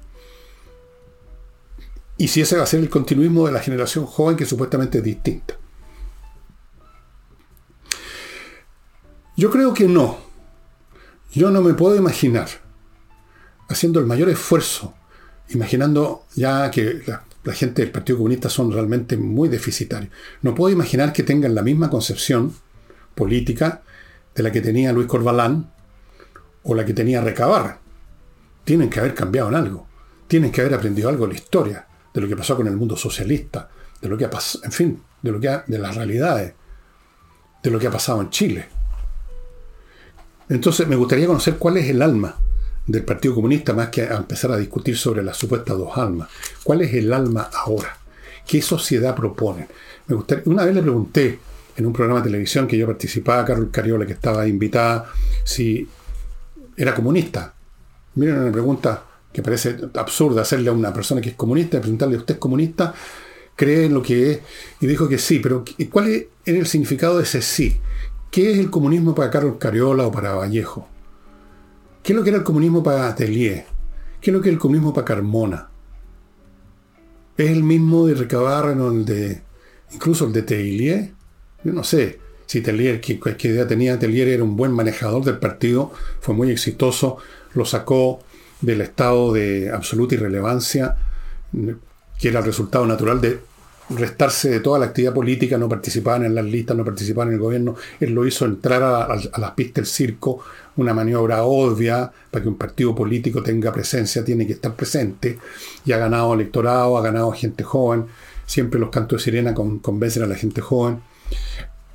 y si ese va a ser el continuismo de la generación joven que supuestamente es distinta. Yo creo que no. Yo no me puedo imaginar haciendo el mayor esfuerzo, imaginando ya que la, gente del Partido Comunista son realmente muy deficitarios. No puedo imaginar que tengan la misma concepción política de la que tenía Luis Corbalán o la que tenía Recabarra. Tienen que haber cambiado en algo. Tienen que haber aprendido algo de la historia, de lo que pasó con el mundo socialista, de lo que ha pasado, en fin, de lo que de las realidades, de lo que ha pasado en Chile. Entonces me gustaría conocer cuál es el alma del Partido Comunista más que a empezar a discutir sobre las supuestas dos almas. ¿Cuál es el alma ahora? ¿Qué sociedad proponen? Me gustaría, una vez le pregunté en un programa de televisión que yo participaba, Carol Cariola, que estaba invitada, si era comunista. Miren una pregunta que parece absurda hacerle a una persona que es comunista, preguntarle, ¿usted es comunista? ¿Cree en lo que es? Y dijo que sí, pero ¿cuál es el significado de ese sí? ¿Qué es el comunismo para Carlos Cariola o para Vallejo? ¿Qué es lo que era el comunismo para Atelier? ¿Qué es lo que es el comunismo para Carmona? ¿Es el mismo de Recabarra, el de, incluso el de Tellier? Yo no sé si Tellier, qué idea tenía Tellier, era un buen manejador del partido, fue muy exitoso, lo sacó del estado de absoluta irrelevancia, que era el resultado natural de restarse de toda la actividad política, no participaban en las listas, no participaban en el gobierno. Él lo hizo entrar a, las pistas del circo, una maniobra obvia para que un partido político tenga presencia, tiene que estar presente. Y ha ganado electorado, ha ganado gente joven. Siempre los cantos de sirena convencen a la gente joven.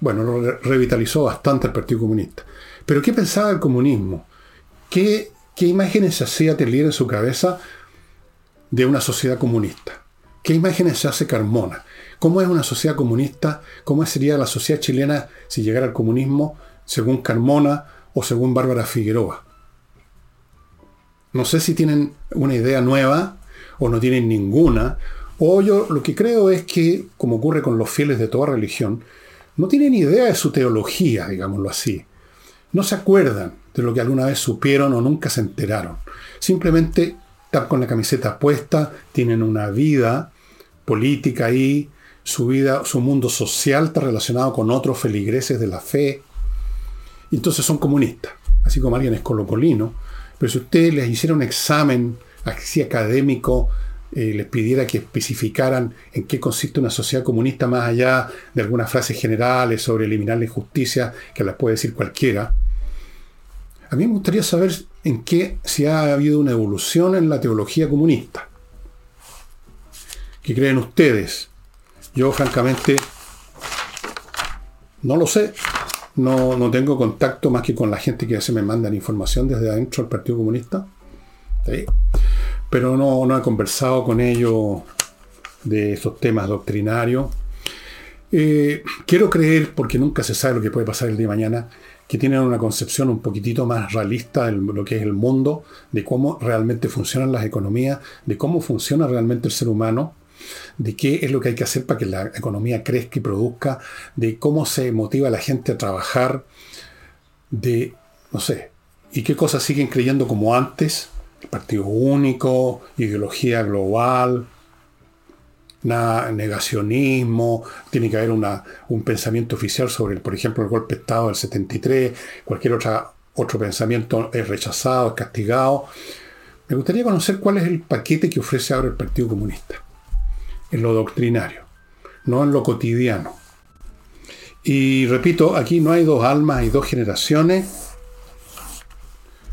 Bueno, lo revitalizó bastante el Partido Comunista. Pero ¿qué pensaba el comunismo? ¿Qué, qué imágenes se hacía tener en su cabeza de una sociedad comunista? ¿Qué imágenes se hace Carmona? ¿Cómo es una sociedad comunista? ¿Cómo sería la sociedad chilena si llegara al comunismo según Carmona o según Bárbara Figueroa? No sé si tienen una idea nueva o no tienen ninguna. O yo lo que creo es que, como ocurre con los fieles de toda religión, no tienen idea de su teología, digámoslo así. No se acuerdan de lo que alguna vez supieron o nunca se enteraron. Simplemente están con la camiseta puesta, tienen una vida política ahí, su vida, su mundo social está relacionado con otros feligreses de la fe. Y entonces son comunistas, así como alguien es colocolino. Pero si usted les hiciera un examen así académico, eh, les pidiera que especificaran en qué consiste una sociedad comunista más allá de algunas frases generales sobre eliminar la injusticia, que las puede decir cualquiera, a mí me gustaría saber en qué si ha habido una evolución en la teología comunista. ¿Qué creen ustedes? Yo francamente no lo sé. No, tengo contacto más que con la gente que se me mandan información desde adentro del Partido Comunista. Pero no, no he conversado con ellos de esos temas doctrinarios. Eh, quiero creer, porque nunca se sabe lo que puede pasar el día de mañana, que tienen una concepción un poquitito más realista de lo que es el mundo, de cómo realmente funcionan las economías, de cómo funciona realmente el ser humano, de qué es lo que hay que hacer para que la economía crezca y produzca, de cómo se motiva a la gente a trabajar, de, no sé, y qué cosas siguen creyendo como antes, el partido único, ideología global, negacionismo, tiene que haber una, un pensamiento oficial sobre, por ejemplo, el golpe de Estado del 73, cualquier otra, otro pensamiento es rechazado, es castigado. Me gustaría conocer cuál es el paquete que ofrece ahora el Partido Comunista, en lo doctrinario, no en lo cotidiano. Y repito, aquí no hay dos almas, hay dos generaciones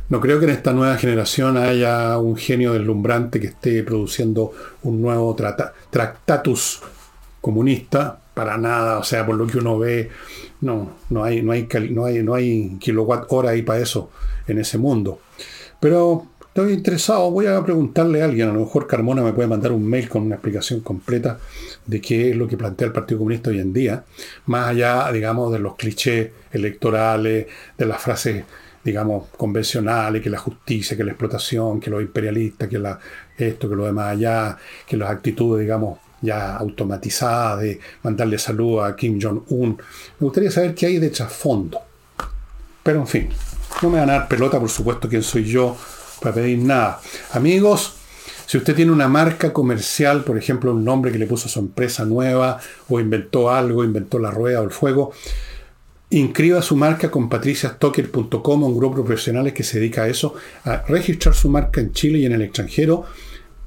no creo que en esta nueva generación haya un genio deslumbrante que esté produciendo un nuevo tractatus comunista, para nada, o sea, por lo que uno ve, no, no hay, no hay, no hay, kilowatt hora ahí para eso en ese mundo. Pero estoy interesado, voy a preguntarle a alguien, a lo mejor Carmona me puede mandar un mail con una explicación completa de qué es lo que plantea el Partido Comunista hoy en día, más allá, digamos, de los clichés electorales, de las frases digamos, convencionales, que la justicia, que la explotación, que los imperialistas, que la, esto, que lo demás allá, que las actitudes, digamos, ya automatizadas de mandarle salud a Kim Jong-un. Me gustaría saber qué hay de trasfondo. Pero en fin, no me van a dar pelota, por supuesto, quién soy yo para pedir nada. Amigos, si usted tiene una marca comercial, por ejemplo, un nombre que le puso a su empresa nueva, o inventó algo, inventó la rueda o el fuego, inscriba su marca con patriciastocker.com, un grupo de profesionales que se dedica a eso, a registrar su marca en Chile y en el extranjero,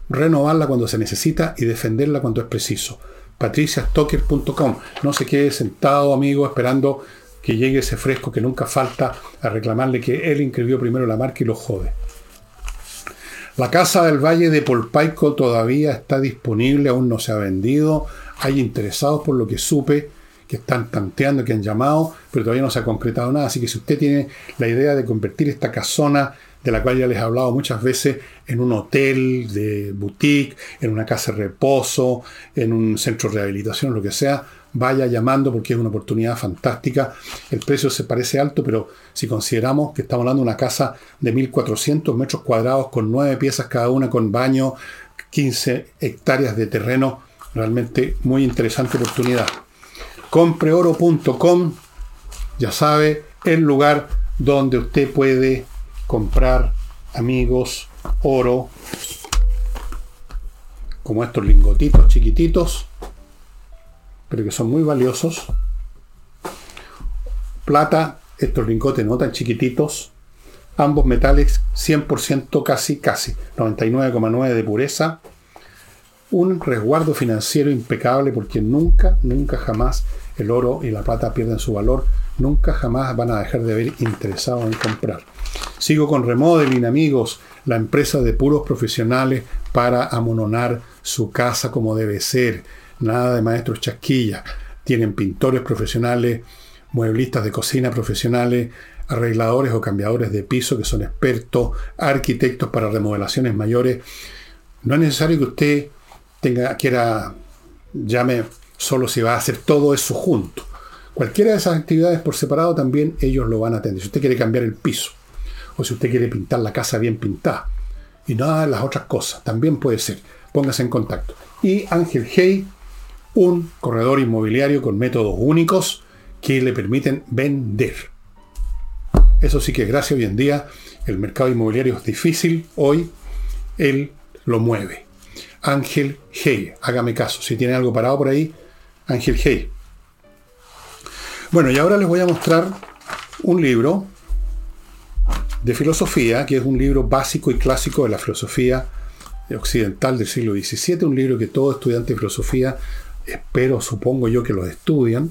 renovarla cuando se necesita y defenderla cuando es preciso. patriciastocker.com. No se quede sentado, amigo, esperando que llegue ese fresco que nunca falta a reclamarle que él inscribió primero la marca y lo jode. La casa del Valle de Polpaico todavía está disponible, aún no se ha vendido. Hay interesados por lo que supe que están tanteando, que han llamado, pero todavía no se ha concretado nada. Así que si usted tiene la idea de convertir esta casona, de la cual ya les he hablado muchas veces, en un hotel de boutique, en una casa de reposo, en un centro de rehabilitación, lo que sea, vaya llamando porque es una oportunidad fantástica. El precio se parece alto, pero si consideramos que estamos hablando de una casa de 1.400 metros cuadrados con nueve piezas cada una, con baño, 15 hectáreas de terreno, realmente muy interesante oportunidad compreoro.com, ya sabe, el lugar donde usted puede comprar, amigos, oro, como estos lingotitos chiquititos, pero que son muy valiosos. Plata, estos lingotes no tan chiquititos, ambos metales 100% casi, casi, 99,9 de pureza. Un resguardo financiero impecable porque nunca, nunca jamás el oro y la plata pierden su valor, nunca jamás van a dejar de haber interesado en comprar. Sigo con Remodeling, amigos, la empresa de puros profesionales para amononar su casa como debe ser. Nada de maestros chasquillas. Tienen pintores profesionales, mueblistas de cocina profesionales, arregladores o cambiadores de piso que son expertos, arquitectos para remodelaciones mayores. No es necesario que usted tenga, quiera, llame solo se va a hacer todo eso junto. Cualquiera de esas actividades por separado también ellos lo van a atender. Si usted quiere cambiar el piso, o si usted quiere pintar la casa bien pintada, y nada de las otras cosas, también puede ser. Póngase en contacto. Y Ángel Hey, un corredor inmobiliario con métodos únicos que le permiten vender. Eso sí que gracias hoy en día el mercado inmobiliario es difícil, hoy él lo mueve. Ángel Hey, hágame caso, si tiene algo parado por ahí, Ángel Hey. Bueno, y ahora les voy a mostrar un libro de filosofía, que es un libro básico y clásico de la filosofía occidental del siglo XVII, un libro que todo estudiante de filosofía, espero, supongo yo que lo estudian,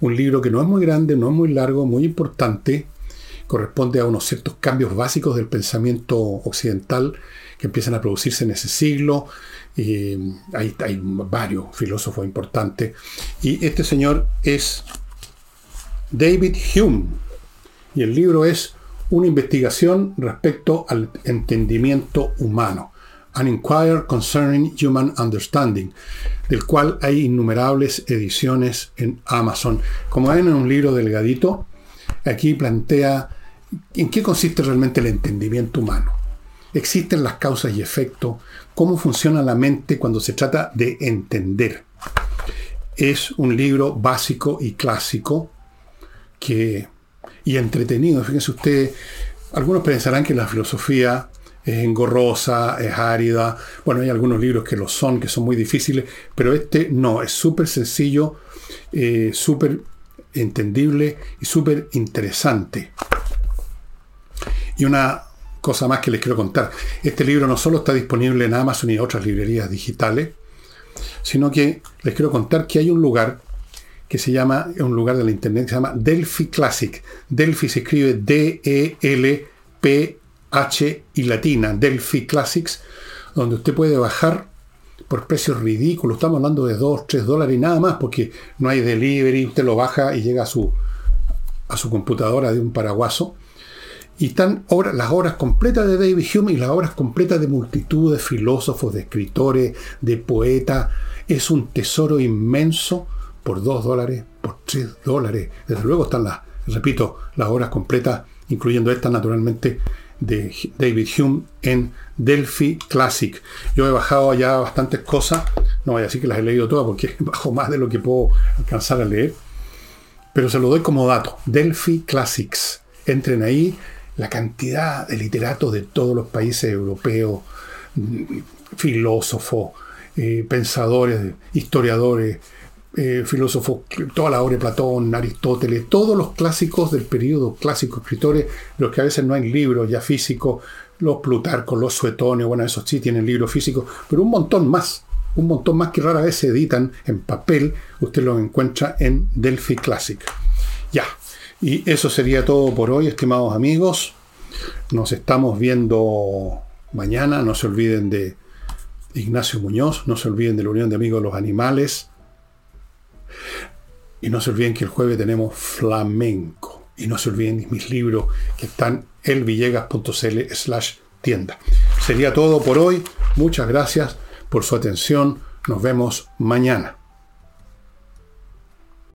un libro que no es muy grande, no es muy largo, muy importante, corresponde a unos ciertos cambios básicos del pensamiento occidental que empiezan a producirse en ese siglo, hay, hay varios filósofos importantes. Y este señor es David Hume. Y el libro es una investigación respecto al entendimiento humano. An Inquiry Concerning Human Understanding, del cual hay innumerables ediciones en Amazon. Como ven en un libro delgadito, aquí plantea en qué consiste realmente el entendimiento humano. Existen las causas y efectos, cómo funciona la mente cuando se trata de entender. Es un libro básico y clásico que, y entretenido. Fíjense ustedes, algunos pensarán que la filosofía es engorrosa, es árida. Bueno, hay algunos libros que lo son, que son muy difíciles, pero este no, es súper sencillo, eh, súper entendible y súper interesante. Y una cosa más que les quiero contar. Este libro no solo está disponible en Amazon y otras librerías digitales, sino que les quiero contar que hay un lugar que se llama, un lugar de la internet que se llama Delphi Classic. Delphi se escribe D-E-L-P-H y latina, Delphi Classics, donde usted puede bajar por precios ridículos, estamos hablando de 2, 3 dólares y nada más, porque no hay delivery, usted lo baja y llega a su, a su computadora de un paraguaso y están las obras completas de David Hume y las obras completas de multitud de filósofos, de escritores, de poetas. Es un tesoro inmenso por dos dólares, por tres dólares. Desde luego están las, repito, las obras completas incluyendo esta naturalmente de David Hume en Delphi Classic. Yo he bajado ya bastantes cosas, no voy a decir que las he leído todas porque bajo más de lo que puedo alcanzar a leer, pero se lo doy como dato. Delphi Classics. Entren ahí la cantidad de literatos de todos los países europeos, filósofos, eh, pensadores, historiadores, eh, filósofos, toda la obra de Platón, Aristóteles, todos los clásicos del periodo clásico, escritores, los que a veces no hay libros ya físicos, los Plutarcos, los Suetonios, bueno, esos sí tienen libros físicos, pero un montón más, un montón más que rara vez se editan en papel, usted los encuentra en Delphi Classic. Ya, y eso sería todo por hoy, estimados amigos. Nos estamos viendo mañana, no se olviden de Ignacio Muñoz, no se olviden de la Unión de Amigos de los Animales. Y no se olviden que el jueves tenemos flamenco. Y no se olviden de mis libros que están elvillegas.cl slash tienda. Sería todo por hoy. Muchas gracias por su atención. Nos vemos mañana.